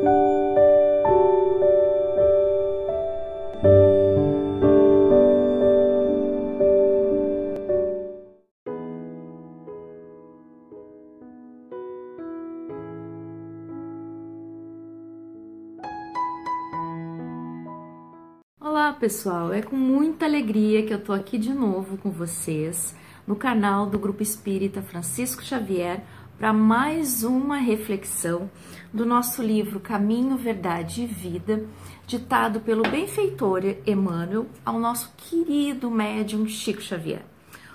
Olá pessoal, é com muita alegria que eu tô aqui de novo com vocês no canal do Grupo Espírita Francisco Xavier para mais uma reflexão do nosso livro Caminho, Verdade e Vida, ditado pelo benfeitor Emmanuel ao nosso querido médium Chico Xavier.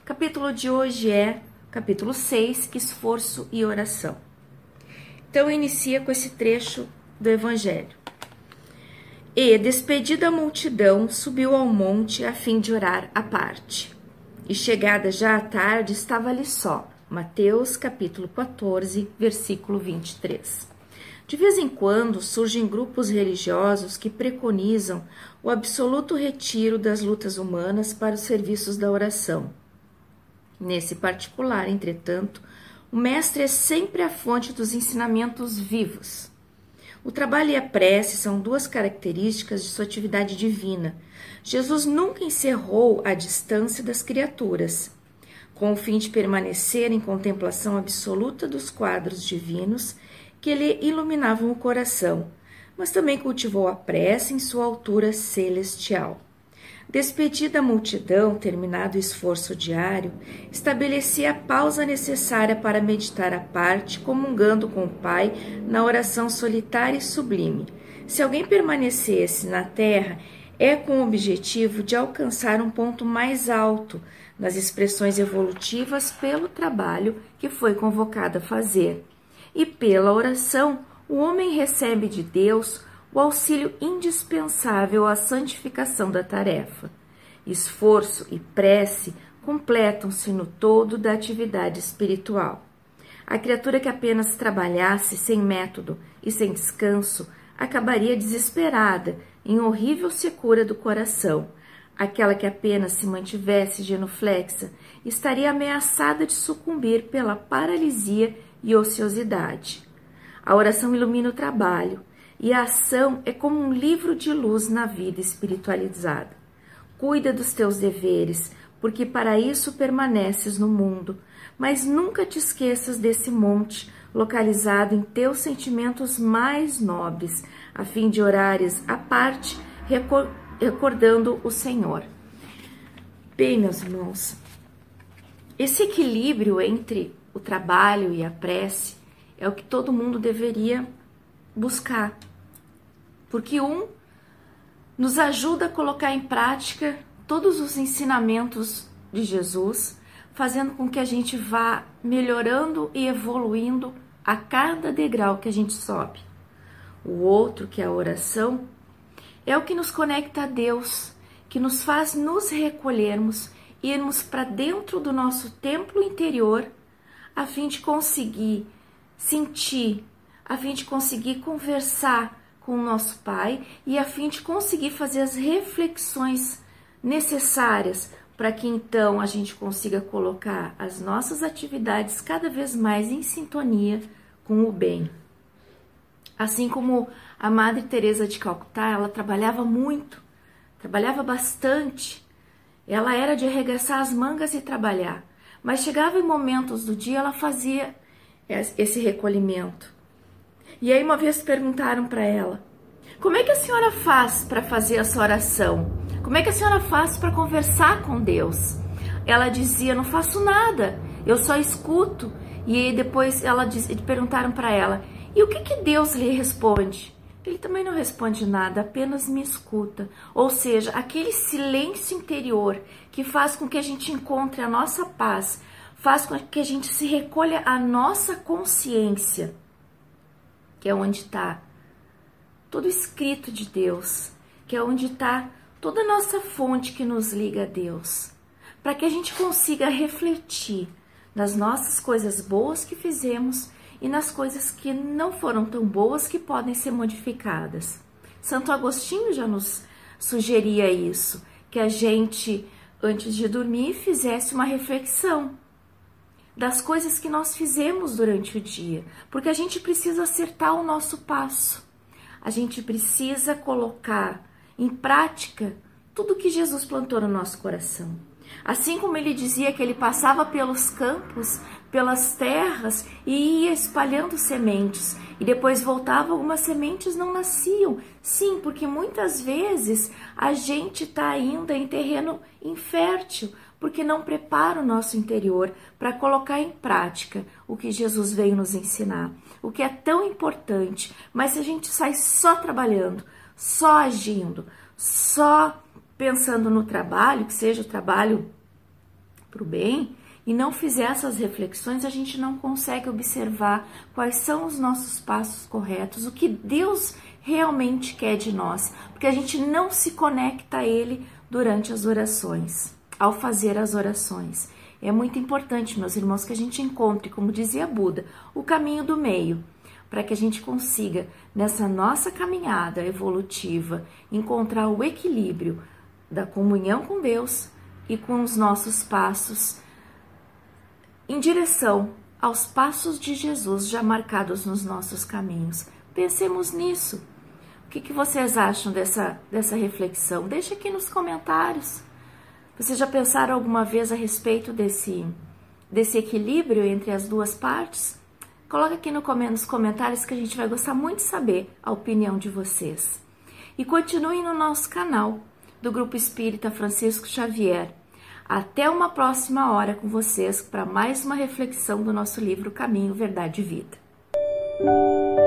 O capítulo de hoje é capítulo 6, Esforço e Oração. Então inicia com esse trecho do Evangelho. E, despedida a multidão, subiu ao monte a fim de orar à parte. E chegada já a tarde, estava ali só. Mateus capítulo 14, versículo 23. De vez em quando surgem grupos religiosos que preconizam o absoluto retiro das lutas humanas para os serviços da oração. Nesse particular, entretanto, o Mestre é sempre a fonte dos ensinamentos vivos o trabalho e a prece são duas características de sua atividade divina. Jesus nunca encerrou a distância das criaturas, com o fim de permanecer em contemplação absoluta dos quadros divinos que lhe iluminavam o coração, mas também cultivou a prece em sua altura celestial. Despedida a multidão, terminado o esforço diário, estabelecia a pausa necessária para meditar à parte, comungando com o Pai na oração solitária e sublime. Se alguém permanecesse na terra, é com o objetivo de alcançar um ponto mais alto nas expressões evolutivas pelo trabalho que foi convocado a fazer. E pela oração, o homem recebe de Deus o auxílio indispensável à santificação da tarefa. Esforço e prece completam-se no todo da atividade espiritual. A criatura que apenas trabalhasse sem método e sem descanso acabaria desesperada, em horrível secura do coração. Aquela que apenas se mantivesse genuflexa estaria ameaçada de sucumbir pela paralisia e ociosidade. A oração ilumina o trabalho, e a ação é como um livro de luz na vida espiritualizada. Cuida dos teus deveres, porque para isso permaneces no mundo, mas nunca te esqueças desse monte localizado em teus sentimentos mais nobres, a fim de orares à parte, recordando o Senhor. Bem, meus irmãos, esse equilíbrio entre o trabalho e a prece é o que todo mundo deveria buscar, porque um nos ajuda a colocar em prática todos os ensinamentos de Jesus, fazendo com que a gente vá melhorando e evoluindo a cada degrau que a gente sobe. O outro, que é a oração, é o que nos conecta a Deus, que nos faz nos recolhermos, irmos para dentro do nosso templo interior, a fim de conseguir sentir a fim de conseguir conversar com o nosso Pai e a fim de conseguir fazer as reflexões necessárias para que então a gente consiga colocar as nossas atividades cada vez mais em sintonia com o bem. Assim como a Madre Teresa de Calcutá, ela trabalhava muito, trabalhava bastante. Ela era de arregaçar as mangas e trabalhar, mas chegava em momentos do dia ela fazia esse recolhimento. E aí uma vez perguntaram para ela: "Como é que a senhora faz para fazer a sua oração? Como é que a senhora faz para conversar com Deus?" Ela dizia: "Não faço nada. Eu só escuto." E depois ela diz, perguntaram para ela: "E o que que Deus lhe responde?" Ele também não responde nada, apenas me escuta. Ou seja, aquele silêncio interior que faz com que a gente encontre a nossa paz, faz com que a gente se recolha a nossa consciência que é onde está todo escrito de Deus, que é onde está toda a nossa fonte que nos liga a Deus, para que a gente consiga refletir nas nossas coisas boas que fizemos e nas coisas que não foram tão boas que podem ser modificadas. Santo Agostinho já nos sugeria isso, que a gente, antes de dormir, fizesse uma reflexão das coisas que nós fizemos durante o dia, porque a gente precisa acertar o nosso passo. a gente precisa colocar em prática tudo que Jesus plantou no nosso coração. Assim como ele dizia que ele passava pelos campos, pelas terras e ia espalhando sementes, e depois voltava, algumas sementes não nasciam. Sim, porque muitas vezes a gente está ainda em terreno infértil, porque não prepara o nosso interior para colocar em prática o que Jesus veio nos ensinar, o que é tão importante. Mas se a gente sai só trabalhando, só agindo, só pensando no trabalho, que seja o trabalho para o bem, e não fizer essas reflexões, a gente não consegue observar quais são os nossos passos corretos, o que Deus realmente quer de nós, porque a gente não se conecta a Ele durante as orações, ao fazer as orações. É muito importante, meus irmãos, que a gente encontre, como dizia Buda, o caminho do meio, para que a gente consiga, nessa nossa caminhada evolutiva, encontrar o equilíbrio da comunhão com Deus e com os nossos passos em direção aos passos de Jesus já marcados nos nossos caminhos. Pensemos nisso. O que, que vocês acham dessa, dessa reflexão? Deixe aqui nos comentários. Vocês já pensaram alguma vez a respeito desse, desse equilíbrio entre as duas partes? Coloca aqui no, nos comentários que a gente vai gostar muito de saber a opinião de vocês. E continuem no nosso canal do Grupo Espírita Francisco Xavier. Até uma próxima hora com vocês para mais uma reflexão do nosso livro Caminho, Verdade e Vida.